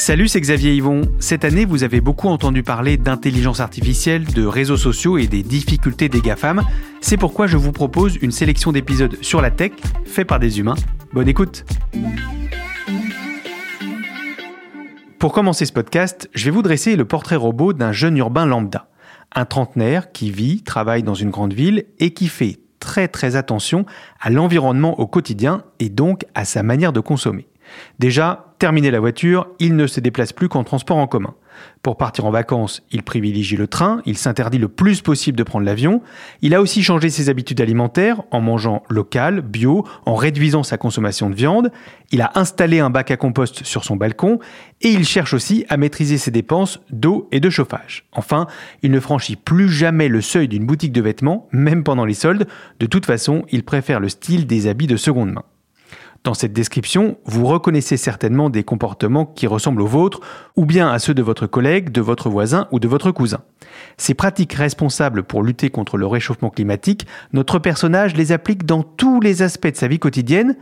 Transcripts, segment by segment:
Salut, c'est Xavier Yvon. Cette année, vous avez beaucoup entendu parler d'intelligence artificielle, de réseaux sociaux et des difficultés des GAFAM. C'est pourquoi je vous propose une sélection d'épisodes sur la tech, faits par des humains. Bonne écoute Pour commencer ce podcast, je vais vous dresser le portrait robot d'un jeune urbain lambda. Un trentenaire qui vit, travaille dans une grande ville et qui fait très très attention à l'environnement au quotidien et donc à sa manière de consommer. Déjà, terminé la voiture, il ne se déplace plus qu'en transport en commun. Pour partir en vacances, il privilégie le train, il s'interdit le plus possible de prendre l'avion. Il a aussi changé ses habitudes alimentaires en mangeant local, bio, en réduisant sa consommation de viande. Il a installé un bac à compost sur son balcon et il cherche aussi à maîtriser ses dépenses d'eau et de chauffage. Enfin, il ne franchit plus jamais le seuil d'une boutique de vêtements, même pendant les soldes. De toute façon, il préfère le style des habits de seconde main. Dans cette description, vous reconnaissez certainement des comportements qui ressemblent aux vôtres, ou bien à ceux de votre collègue, de votre voisin ou de votre cousin. Ces pratiques responsables pour lutter contre le réchauffement climatique, notre personnage les applique dans tous les aspects de sa vie quotidienne,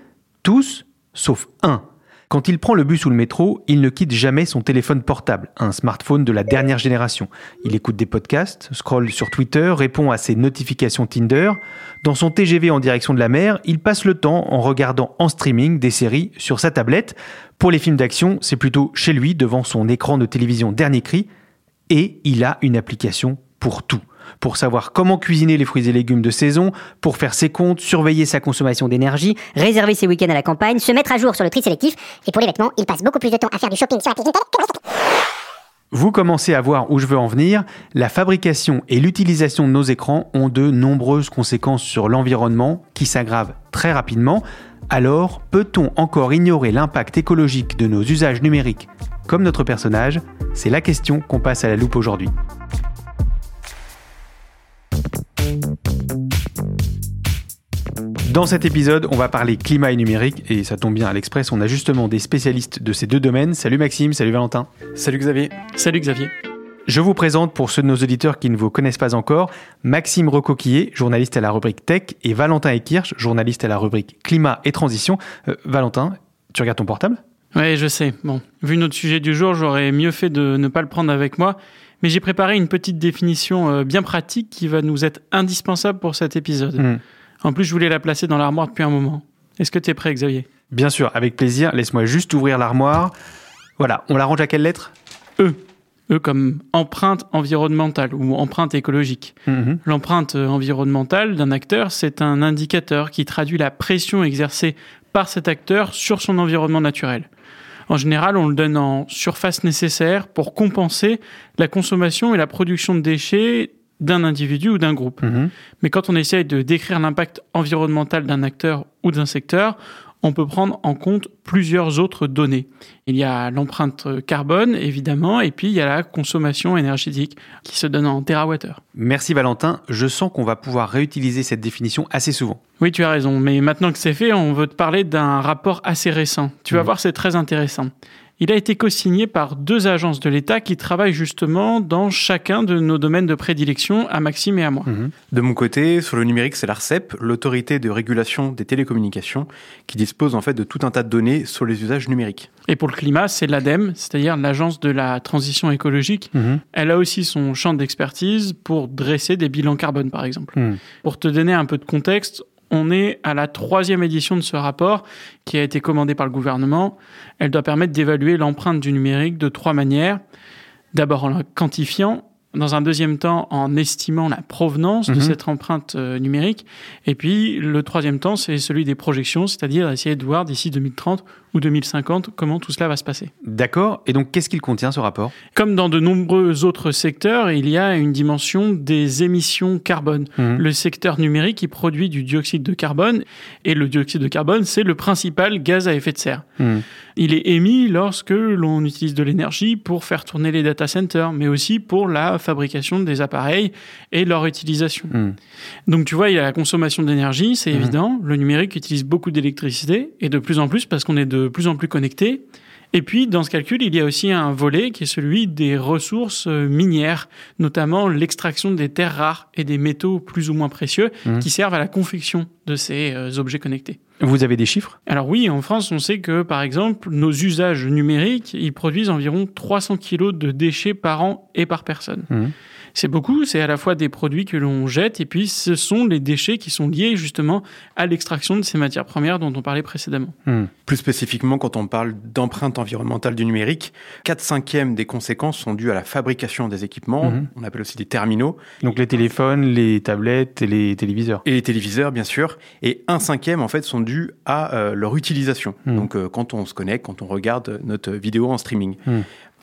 tous sauf un. Quand il prend le bus ou le métro, il ne quitte jamais son téléphone portable, un smartphone de la dernière génération. Il écoute des podcasts, scrolle sur Twitter, répond à ses notifications Tinder. Dans son TGV en direction de la mer, il passe le temps en regardant en streaming des séries sur sa tablette. Pour les films d'action, c'est plutôt chez lui, devant son écran de télévision dernier cri. Et il a une application pour tout pour savoir comment cuisiner les fruits et légumes de saison, pour faire ses comptes, surveiller sa consommation d'énergie, réserver ses week-ends à la campagne, se mettre à jour sur le tri sélectif. Et pour les vêtements, il passe beaucoup plus de temps à faire du shopping sur la vous commencez à voir où je veux en venir. La fabrication et l'utilisation de nos écrans ont de nombreuses conséquences sur l'environnement qui s'aggravent très rapidement. Alors, peut-on encore ignorer l'impact écologique de nos usages numériques comme notre personnage? C'est la question qu'on passe à la loupe aujourd'hui. Dans cet épisode, on va parler climat et numérique, et ça tombe bien à l'Express, on a justement des spécialistes de ces deux domaines. Salut Maxime, salut Valentin. Salut Xavier. Salut Xavier. Je vous présente, pour ceux de nos auditeurs qui ne vous connaissent pas encore, Maxime Recoquillier, journaliste à la rubrique Tech, et Valentin Ekirch, journaliste à la rubrique Climat et Transition. Euh, Valentin, tu regardes ton portable? Oui, je sais. Bon, vu notre sujet du jour, j'aurais mieux fait de ne pas le prendre avec moi. Mais j'ai préparé une petite définition euh, bien pratique qui va nous être indispensable pour cet épisode. Hmm. En plus, je voulais la placer dans l'armoire depuis un moment. Est-ce que tu es prêt, Xavier? Bien sûr, avec plaisir. Laisse-moi juste ouvrir l'armoire. Voilà, on la range à quelle lettre? E. E comme empreinte environnementale ou empreinte écologique. Mhm. L'empreinte environnementale d'un acteur, c'est un indicateur qui traduit la pression exercée par cet acteur sur son environnement naturel. En général, on le donne en surface nécessaire pour compenser la consommation et la production de déchets d'un individu ou d'un groupe. Mhm. Mais quand on essaye de décrire l'impact environnemental d'un acteur ou d'un secteur, on peut prendre en compte plusieurs autres données. Il y a l'empreinte carbone, évidemment, et puis il y a la consommation énergétique qui se donne en terawattheure. Merci Valentin, je sens qu'on va pouvoir réutiliser cette définition assez souvent. Oui, tu as raison, mais maintenant que c'est fait, on veut te parler d'un rapport assez récent. Tu vas mhm. voir, c'est très intéressant. Il a été co-signé par deux agences de l'État qui travaillent justement dans chacun de nos domaines de prédilection, à Maxime et à moi. Mhm. De mon côté, sur le numérique, c'est l'ARCEP, l'autorité de régulation des télécommunications, qui dispose en fait de tout un tas de données sur les usages numériques. Et pour le climat, c'est l'ADEME, c'est-à-dire l'agence de la transition écologique. Mhm. Elle a aussi son champ d'expertise pour dresser des bilans carbone, par exemple. Mhm. Pour te donner un peu de contexte, on est à la troisième édition de ce rapport qui a été commandé par le gouvernement. Elle doit permettre d'évaluer l'empreinte du numérique de trois manières. D'abord en la quantifiant, dans un deuxième temps en estimant la provenance de Mhm. cette empreinte euh, numérique. Et puis le troisième temps, c'est celui des projections, c'est-à-dire essayer de voir d'ici 2030 ou 2050 comment tout cela va se passer. D'accord. Et donc, qu'est-ce qu'il contient ce rapport? Comme dans de nombreux autres secteurs, il y a une dimension des émissions carbone. Mhm. Le secteur numérique, il produit du dioxyde de carbone, et le dioxyde de carbone, c'est le principal gaz à effet de serre. Mhm. Il est émis lorsque l'on utilise de l'énergie pour faire tourner les data centers, mais aussi pour la fabrication des appareils et leur utilisation. Mhm. Donc tu vois, il y a la consommation d'énergie, c'est Mhm. évident. Le numérique utilise beaucoup d'électricité, et de plus en plus parce qu'on est de plus en plus connecté. Et puis, dans ce calcul, il y a aussi un volet qui est celui des ressources euh, minières, notamment l'extraction des terres rares et des métaux plus ou moins précieux Mhm. qui servent à la confection de ces euh, objets connectés. Vous avez des chiffres? Alors oui, en France, on sait que, par exemple, nos usages numériques, ils produisent environ 300 kilos de déchets par an et par personne. Mhm. C'est beaucoup, c'est à la fois des produits que l'on jette et puis ce sont les déchets qui sont liés justement à l'extraction de ces matières premières dont on parlait précédemment. Hmm. Plus spécifiquement, quand on parle d'empreinte environnementale du numérique, 4 cinquièmes des conséquences sont dues à la fabrication des équipements, Mhm. on appelle aussi des terminaux, Donc, les téléphones, les tablettes et les téléviseurs. et les téléviseurs, bien sûr, et un cinquième, en fait, sont dus à euh, leur utilisation. Mhm. Donc, euh, quand on se connecte, quand on regarde notre vidéo en streaming.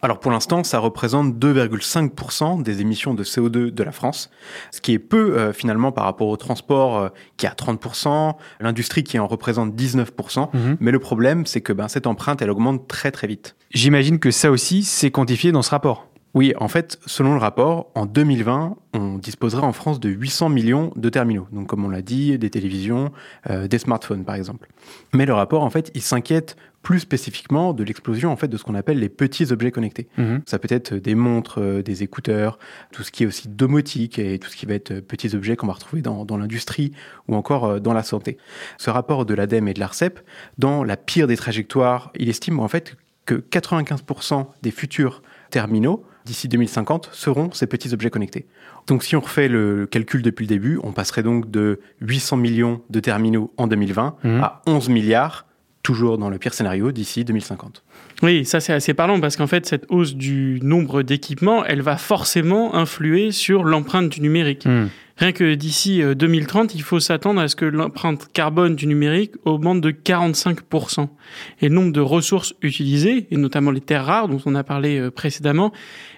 Alors, pour l'instant, ça représente 2,5% des émissions de CO2 de la France, ce qui est peu, euh, finalement, par rapport au transport, euh, qui est à 30%, l'industrie qui en représente 19%. Mhm. Mais le problème, c'est que ben, cette empreinte, elle augmente très, très vite. J'imagine que ça aussi, c'est quantifié dans ce rapport. Oui, en fait, selon le rapport, en 2020, on disposerait en France de 800 millions de terminaux. Donc, comme on l'a dit, des télévisions, euh, des smartphones, par exemple. Mais le rapport, en fait, il s'inquiète plus spécifiquement de l'explosion, en fait, de ce qu'on appelle les petits objets connectés. Mhm. Ça peut être des montres, euh, des écouteurs, tout ce qui est aussi domotique et tout ce qui va être euh, petits objets qu'on va retrouver dans, dans l'industrie ou encore euh, dans la santé. Ce rapport de l'ADEME et de l'ARCEP, dans la pire des trajectoires, il estime en fait que 95% des futurs terminaux d'ici 2050 seront ces petits objets connectés. Donc si on refait le calcul depuis le début, on passerait donc de 800 millions de terminaux en 2020 Mhm. à 11 milliards, toujours dans le pire scénario, d'ici 2050. Oui, ça c'est assez parlant parce qu'en fait cette hausse du nombre d'équipements, elle va forcément influer sur l'empreinte du numérique. Hmm. Rien que d'ici euh, 2030, il faut s'attendre à ce que l'empreinte carbone du numérique augmente de 45%. Et le nombre de ressources utilisées, et notamment les terres rares dont on a parlé euh, précédemment,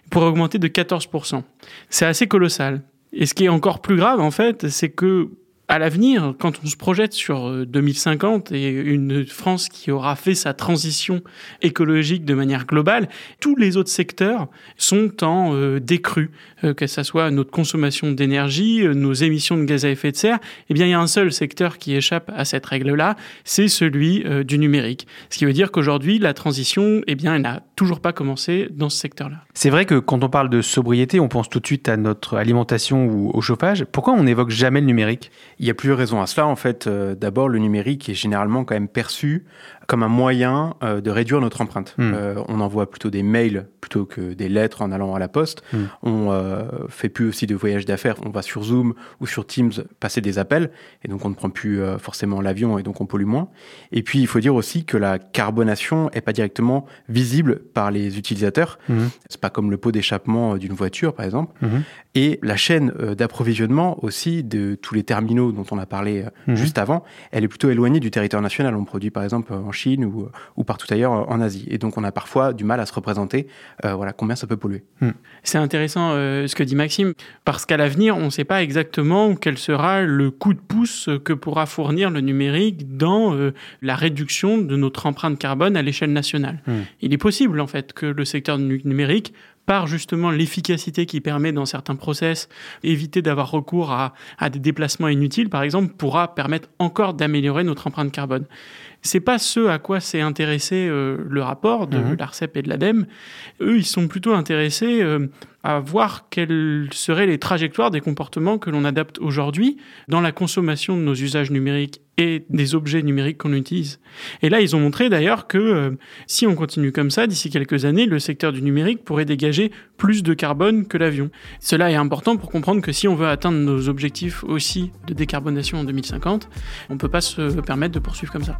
pourrait augmenter de 14%. C'est assez colossal. Et ce qui est encore plus grave, en fait, c'est que à l'avenir, quand on se projette sur euh, 2050 et une France qui aura fait sa transition écologique de manière globale, tous les autres secteurs sont en euh, décrue, euh, que ce soit notre consommation d'énergie, euh, nos émissions de gaz à effet de serre. Eh bien, il y a un seul secteur qui échappe à cette règle-là, c'est celui euh, du numérique. Ce qui veut dire qu'aujourd'hui, la transition, eh bien, elle n'a toujours pas commencé dans ce secteur-là. C'est vrai que quand on parle de sobriété, on pense tout de suite à notre alimentation ou au chauffage. Pourquoi on n'évoque jamais le numérique? Il y a plusieurs raisons à cela. En fait, euh, d'abord, le numérique est généralement quand même perçu comme un moyen euh, de réduire notre empreinte. Mm. Euh, on envoie plutôt des mails plutôt que des lettres en allant à la poste. Mm. On euh, fait plus aussi de voyages d'affaires. On va sur Zoom ou sur Teams passer des appels et donc on ne prend plus euh, forcément l'avion et donc on pollue moins. Et puis il faut dire aussi que la carbonation est pas directement visible par les utilisateurs. Mhm. C'est pas comme le pot d'échappement d'une voiture par exemple. Et la chaîne d'approvisionnement aussi de tous les terminaux dont on a parlé juste avant, elle est plutôt éloignée du territoire national. On produit par exemple en Chine ou, ou partout ailleurs en Asie. Et donc on a parfois du mal à se représenter euh, voilà, combien ça peut polluer. C'est intéressant euh, ce que dit Maxime, parce qu'à l'avenir, on ne sait pas exactement quel sera le coup de pouce que pourra fournir le numérique dans euh, la réduction de notre empreinte carbone à l'échelle nationale. Hmm. Il est possible, en fait, que le secteur nu- numérique, par justement l'efficacité qui permet dans certains process, éviter d'avoir recours à, à des déplacements inutiles, par exemple, pourra permettre encore d'améliorer notre empreinte carbone. C'est pas ce à quoi s'est intéressé euh, le rapport de Mhm. l'ARCEP et de l'ADEME. Eux, ils sont plutôt intéressés euh, à voir quelles seraient les trajectoires des comportements que l'on adapte aujourd'hui dans la consommation de nos usages numériques et des objets numériques qu'on utilise. Et là, ils ont montré d'ailleurs que euh, si on continue comme ça, d'ici quelques années, le secteur du numérique pourrait dégager plus de carbone que l'avion. Cela est important pour comprendre que si on veut atteindre nos objectifs aussi de décarbonation en 2050, on ne peut pas se permettre de poursuivre comme ça.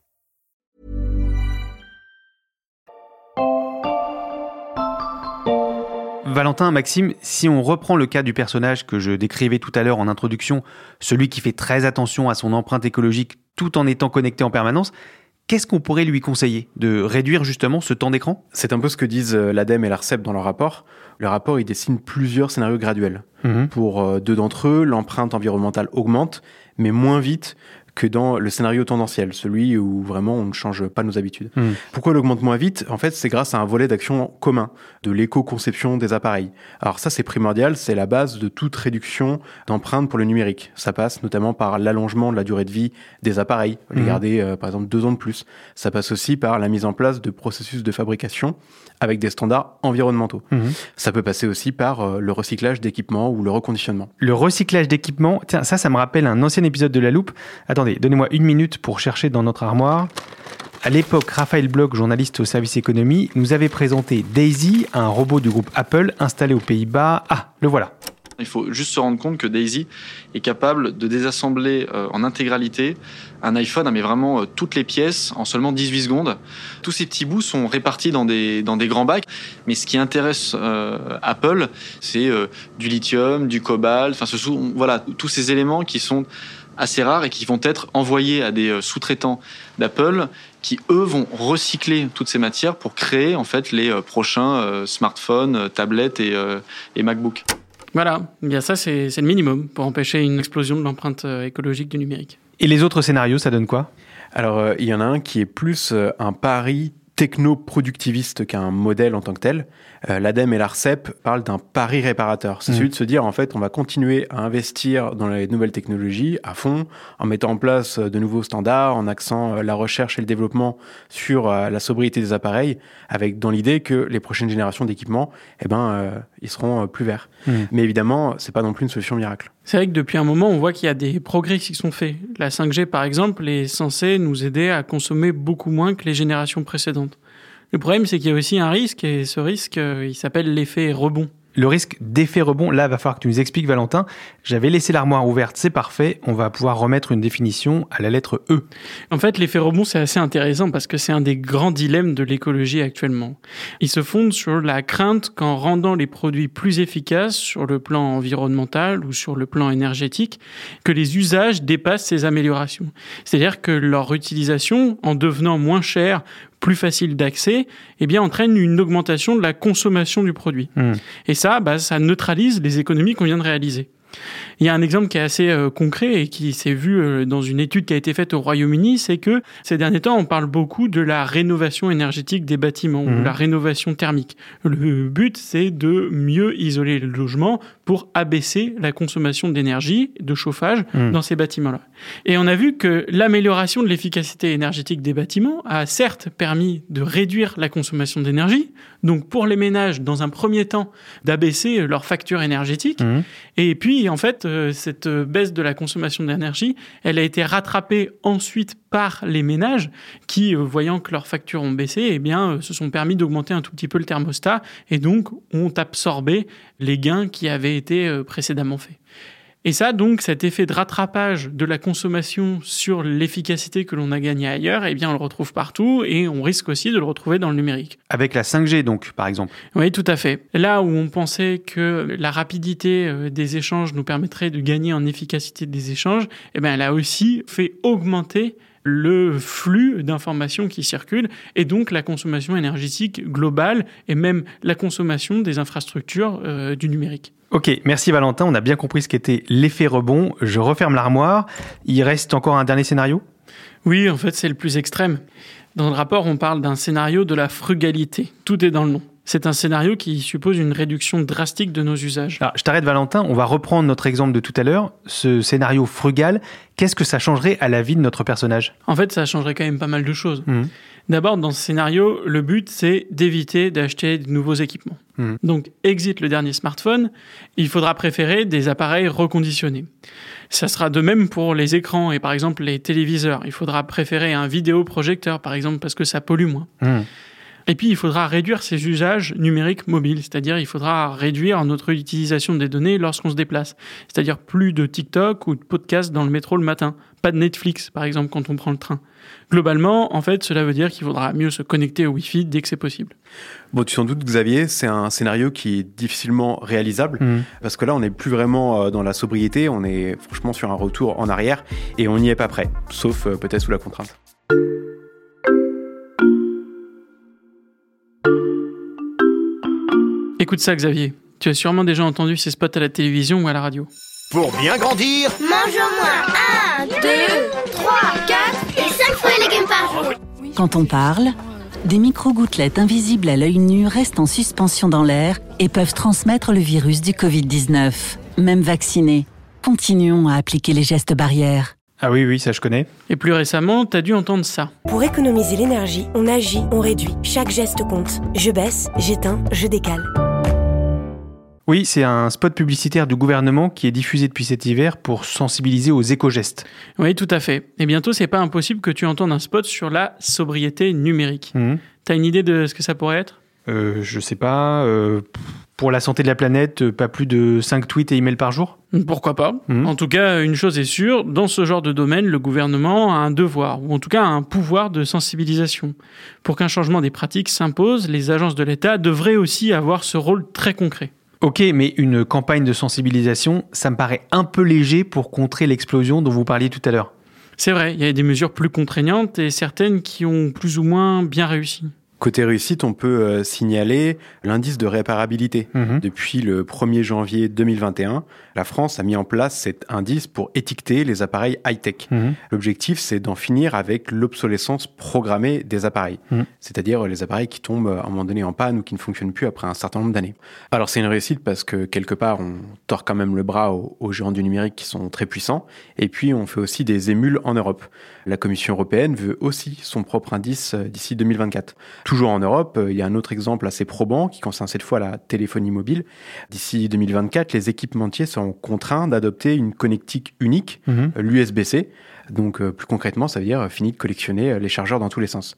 Valentin, Maxime, si on reprend le cas du personnage que je décrivais tout à l'heure en introduction, celui qui fait très attention à son empreinte écologique tout en étant connecté en permanence, qu'est-ce qu'on pourrait lui conseiller De réduire justement ce temps d'écran? C'est un peu ce que disent euh, l'ADEME et l'ARCEP dans leur rapport. Le rapport, il dessine plusieurs scénarios graduels. Mhm. Pour euh, deux d'entre eux, l'empreinte environnementale augmente, mais moins vite que dans le scénario tendanciel, celui où vraiment on ne change pas nos habitudes. Mhm. Pourquoi elle augmente moins vite? En fait, c'est grâce à un volet d'action commun, de l'éco-conception des appareils. Alors ça, c'est primordial, c'est la base de toute réduction d'empreinte pour le numérique. Ça passe notamment par l'allongement de la durée de vie des appareils, les Mhm. garder euh, par exemple deux ans de plus. Ça passe aussi par la mise en place de processus de fabrication avec des standards environnementaux. Mhm. Ça peut passer aussi par euh, le recyclage d'équipements ou le reconditionnement. Le recyclage d'équipements, tiens, ça, ça me rappelle un ancien épisode de La Loupe. Attendez, donnez-moi une minute pour chercher dans notre armoire. À l'époque, Raphaël Bloch, journaliste au service économie, nous avait présenté Daisy, un robot du groupe Apple installé aux Pays-Bas. Ah, le voilà. Il faut juste se rendre compte que Daisy est capable de désassembler euh, en intégralité un iPhone, mais vraiment euh, toutes les pièces en seulement 18 secondes. Tous ces petits bouts sont répartis dans des, dans des grands bacs. Mais ce qui intéresse euh, Apple, c'est du lithium, du cobalt, enfin, ce sont voilà, tous ces éléments qui sont assez rares et qui vont être envoyés à des euh, sous-traitants d'Apple qui eux vont recycler toutes ces matières pour créer en fait les euh, prochains euh, smartphones, tablettes et, et MacBooks. Voilà, Eh bien ça c'est le minimum pour empêcher une explosion de l'empreinte écologique du numérique. Et les autres scénarios, ça donne quoi? Alors, euh, il y en a un qui est plus euh, un pari techno-productiviste qu'un modèle en tant que tel. Euh, L'ADEME et l'ARCEP parlent d'un pari réparateur. C'est Mhm. celui de se dire, en fait, on va continuer à investir dans les nouvelles technologies à fond, en mettant en place euh, de nouveaux standards, en axant euh, la recherche et le développement sur euh, la sobriété des appareils, avec dans l'idée que les prochaines générations d'équipements, eh ben, euh, ils seront plus verts. Mhm. Mais évidemment, c'est pas non plus une solution miracle. C'est vrai que depuis un moment, on voit qu'il y a des progrès qui sont faits. La 5G, par exemple, est censée nous aider à consommer beaucoup moins que les générations précédentes. Le problème, c'est qu'il y a aussi un risque, et ce risque, euh, il s'appelle l'effet rebond. Le risque d'effet rebond, là, va falloir que tu nous expliques, Valentin. J'avais laissé l'armoire ouverte, c'est parfait. On va pouvoir remettre une définition à la lettre E. En fait, l'effet rebond, c'est assez intéressant parce que c'est un des grands dilemmes de l'écologie actuellement. Il se fonde sur la crainte qu'en rendant les produits plus efficaces sur le plan environnemental ou sur le plan énergétique, que les usages dépassent ces améliorations. C'est-à-dire que leur utilisation, en devenant moins chère, plus facile d'accès, eh bien, entraîne une augmentation de la consommation du produit. Hmm. Et ça, bah, ça neutralise les économies qu'on vient de réaliser. Il y a un exemple qui est assez euh, concret et qui s'est vu euh, dans une étude qui a été faite au Royaume-Uni, c'est que ces derniers temps, on parle beaucoup de la rénovation énergétique des bâtiments ou Mhm. la rénovation thermique. Le but, c'est de mieux isoler le logement pour abaisser la consommation d'énergie, de chauffage Mhm. dans ces bâtiments-là. Et on a vu que l'amélioration de l'efficacité énergétique des bâtiments a certes permis de réduire la consommation d'énergie, donc pour les ménages, dans un premier temps, d'abaisser leur facture énergétique, Mhm. et puis, en fait, euh, cette euh, baisse de la consommation d'énergie, elle a été rattrapée ensuite par les ménages qui, euh, voyant que leurs factures ont baissé, eh bien, se sont permis d'augmenter un tout petit peu le thermostat et donc ont absorbé les gains qui avaient été précédemment faits. Et ça, donc, cet effet de rattrapage de la consommation sur l'efficacité que l'on a gagnée ailleurs, eh bien, on le retrouve partout et on risque aussi de le retrouver dans le numérique. Avec la 5G, donc, par exemple. Oui, tout à fait. Là où on pensait que la rapidité euh, des échanges nous permettrait de gagner en efficacité des échanges, eh bien, elle a aussi fait augmenter le flux d'informations qui circulent et donc la consommation énergétique globale et même la consommation des infrastructures euh, du numérique. Ok, merci Valentin, on a bien compris ce qu'était l'effet rebond. Je referme l'armoire. Il reste encore un dernier scénario? Oui, en fait, c'est le plus extrême. Dans le rapport, on parle d'un scénario de la frugalité. Tout est dans le nom. C'est un scénario qui suppose une réduction drastique de nos usages. Alors, je t'arrête Valentin, on va reprendre notre exemple de tout à l'heure. Ce scénario frugal, qu'est-ce que ça changerait à la vie de notre personnage? En fait, ça changerait quand même pas mal de choses. Mhm. D'abord, dans ce scénario, le but, c'est d'éviter d'acheter de nouveaux équipements. Mhm. Donc, exit le dernier smartphone, il faudra préférer des appareils reconditionnés. Ça sera de même pour les écrans et par exemple les téléviseurs. Il faudra préférer un vidéoprojecteur, par exemple, parce que ça pollue moins. Mhm. Et puis, il faudra réduire ses usages numériques mobiles, c'est-à-dire il faudra réduire notre utilisation des données lorsqu'on se déplace. C'est-à-dire plus de TikTok ou de podcasts dans le métro le matin, pas de Netflix, par exemple, quand on prend le train. Globalement, en fait, cela veut dire qu'il faudra mieux se connecter au Wi-Fi dès que c'est possible. Bon, tu t'en doutes, Xavier, c'est un scénario qui est difficilement réalisable Mhm. parce que là, on n'est plus vraiment euh, dans la sobriété, on est franchement sur un retour en arrière et on n'y est pas prêt, sauf euh, peut-être sous la contrainte. Écoute ça, Xavier. Tu as sûrement déjà entendu ces spots à la télévision ou à la radio. Pour bien grandir, Mange au moins 1, 2, 3, 4 et 5 fruits et légumes par jour. Quand on parle, des micro-gouttelettes invisibles à l'œil nu restent en suspension dans l'air et peuvent transmettre le virus du Covid-19. Même vaccinés, continuons à appliquer les gestes barrières. Ah oui, oui, ça je connais. Et plus récemment, t'as dû entendre ça. Pour économiser l'énergie, on agit, on réduit. Chaque geste compte. Je baisse, j'éteins, je décale. Oui, c'est un spot publicitaire du gouvernement qui est diffusé depuis cet hiver pour sensibiliser aux éco-gestes. Oui, tout à fait. Et bientôt, c'est pas impossible que tu entendes un spot sur la sobriété numérique. Mhm. T'as une idée de ce que ça pourrait être? Euh, je sais pas, euh, pour la santé de la planète, euh, pas plus de 5 tweets et emails par jour? Pourquoi pas Mhm. En tout cas, une chose est sûre, dans ce genre de domaine, le gouvernement a un devoir, ou en tout cas un pouvoir de sensibilisation. Pour qu'un changement des pratiques s'impose, les agences de l'État devraient aussi avoir ce rôle très concret. Ok, mais une campagne de sensibilisation, ça me paraît un peu léger pour contrer l'explosion dont vous parliez tout à l'heure. C'est vrai, il y a des mesures plus contraignantes et certaines qui ont plus ou moins bien réussi. Côté réussite, on peut euh, signaler l'indice de réparabilité. Mhm. Depuis le 1er janvier 2021, la France a mis en place cet indice pour étiqueter les appareils high-tech. Mhm. L'objectif, c'est d'en finir avec l'obsolescence programmée des appareils, Mhm. c'est-à-dire les appareils qui tombent à un moment donné en panne ou qui ne fonctionnent plus après un certain nombre d'années. Alors c'est une réussite parce que quelque part, on tord quand même le bras aux, aux géants du numérique qui sont très puissants, et puis on fait aussi des émules en Europe. La Commission européenne veut aussi son propre indice euh, d'ici 2024. Toujours en Europe, euh, il y a un autre exemple assez probant qui concerne cette fois la téléphonie mobile. D'ici 2024, les équipementiers seront contraints d'adopter une connectique unique, Mhm. l'USB-C. Donc euh, plus concrètement, ça veut dire euh, fini de collectionner les chargeurs dans tous les sens.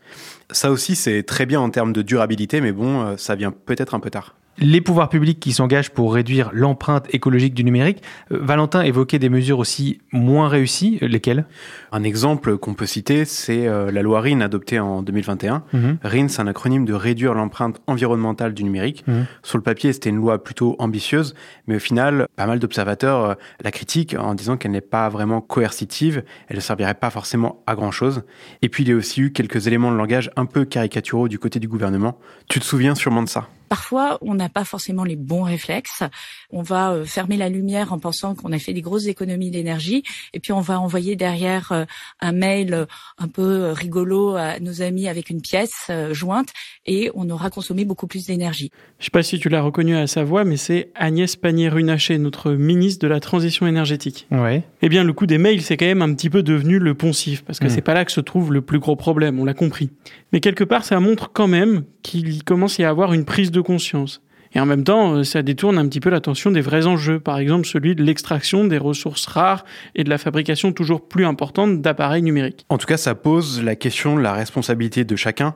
Ça aussi, c'est très bien en termes de durabilité, mais bon, ça vient peut-être un peu tard. Les pouvoirs publics qui s'engagent pour réduire l'empreinte écologique du numérique, euh, Valentin évoquait des mesures aussi moins réussies, euh, lesquelles? Un exemple qu'on peut citer, c'est euh, la loi RIN adoptée en 2021. Mhm. RIN, c'est un acronyme de réduire l'empreinte environnementale du numérique. Mhm. Sur le papier, c'était une loi plutôt ambitieuse, mais au final, pas mal d'observateurs la critiquent en disant qu'elle n'est pas vraiment coercitive, elle ne servirait pas forcément à grand-chose. Et puis, il y a aussi eu quelques éléments de langage un peu caricaturaux du côté du gouvernement. Tu te souviens sûrement de ça? Parfois, on n'a pas forcément les bons réflexes. On va euh, fermer la lumière en pensant qu'on a fait des grosses économies d'énergie, et puis on va envoyer derrière euh, un mail euh, un peu rigolo à nos amis avec une pièce euh, jointe, et on aura consommé beaucoup plus d'énergie. Je sais pas si tu l'as reconnu à sa voix, mais c'est Agnès Pannier-Runacher, notre ministre de la Transition énergétique. Ouais. Eh bien, le coup des mails, c'est quand même un petit peu devenu le poncif, parce que Mm. c'est pas là que se trouve le plus gros problème, on l'a compris. Mais quelque part, ça montre quand même qu'il commence à y avoir une prise de conscience. Et en même temps, euh, ça détourne un petit peu l'attention des vrais enjeux, par exemple celui de l'extraction des ressources rares et de la fabrication toujours plus importante d'appareils numériques. En tout cas, ça pose la question de la responsabilité de chacun.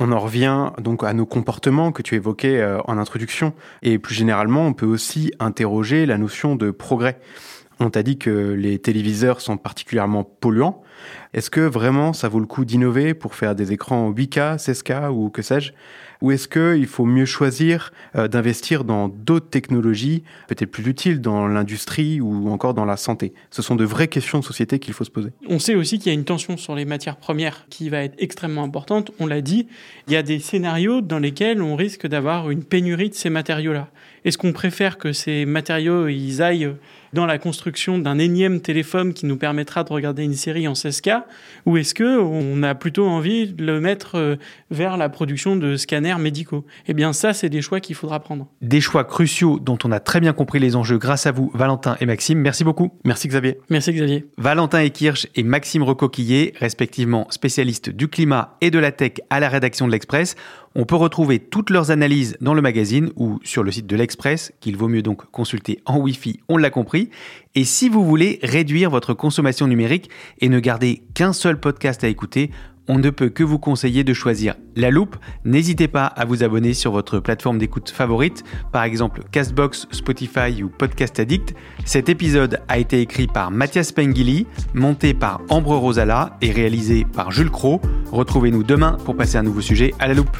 On en revient donc à nos comportements que tu évoquais euh, en introduction. Et plus généralement, on peut aussi interroger la notion de progrès. On t'a dit que les téléviseurs sont particulièrement polluants. Est-ce que vraiment ça vaut le coup d'innover pour faire des écrans 8K, 16K ou que sais-je? Ou est-ce qu'il faut mieux choisir euh, d'investir dans d'autres technologies, peut-être plus utiles dans l'industrie ou encore dans la santé? Ce sont de vraies questions de société qu'il faut se poser. On sait aussi qu'il y a une tension sur les matières premières qui va être extrêmement importante. On l'a dit, il y a des scénarios dans lesquels on risque d'avoir une pénurie de ces matériaux-là. Est-ce qu'on préfère que ces matériaux aillent dans la construction d'un énième téléphone qui nous permettra de regarder une série en 16K ou est-ce que on a plutôt envie de le mettre euh, vers la production de scanners médicaux? Eh bien, ça, c'est des choix qu'il faudra prendre. Des choix cruciaux dont on a très bien compris les enjeux grâce à vous, Valentin et Maxime. Merci beaucoup. Merci Xavier. Merci Xavier. Valentin Ekirch et Maxime Recoquillé, respectivement spécialistes du climat et de la tech à la rédaction de l'Express. On peut retrouver toutes leurs analyses dans le magazine ou sur le site de l'Express, qu'il vaut mieux donc consulter en Wi-Fi, on l'a compris. Et si vous voulez réduire votre consommation numérique et ne garder qu'un seul podcast à écouter, on ne peut que vous conseiller de choisir La Loupe. N'hésitez pas à vous abonner sur votre plateforme d'écoute favorite, par exemple Castbox, Spotify ou Podcast Addict. Cet épisode a été écrit par Mathias Pengili, monté par Ambre Rosala et réalisé par Jules Cro. Retrouvez-nous demain pour passer un nouveau sujet à La Loupe.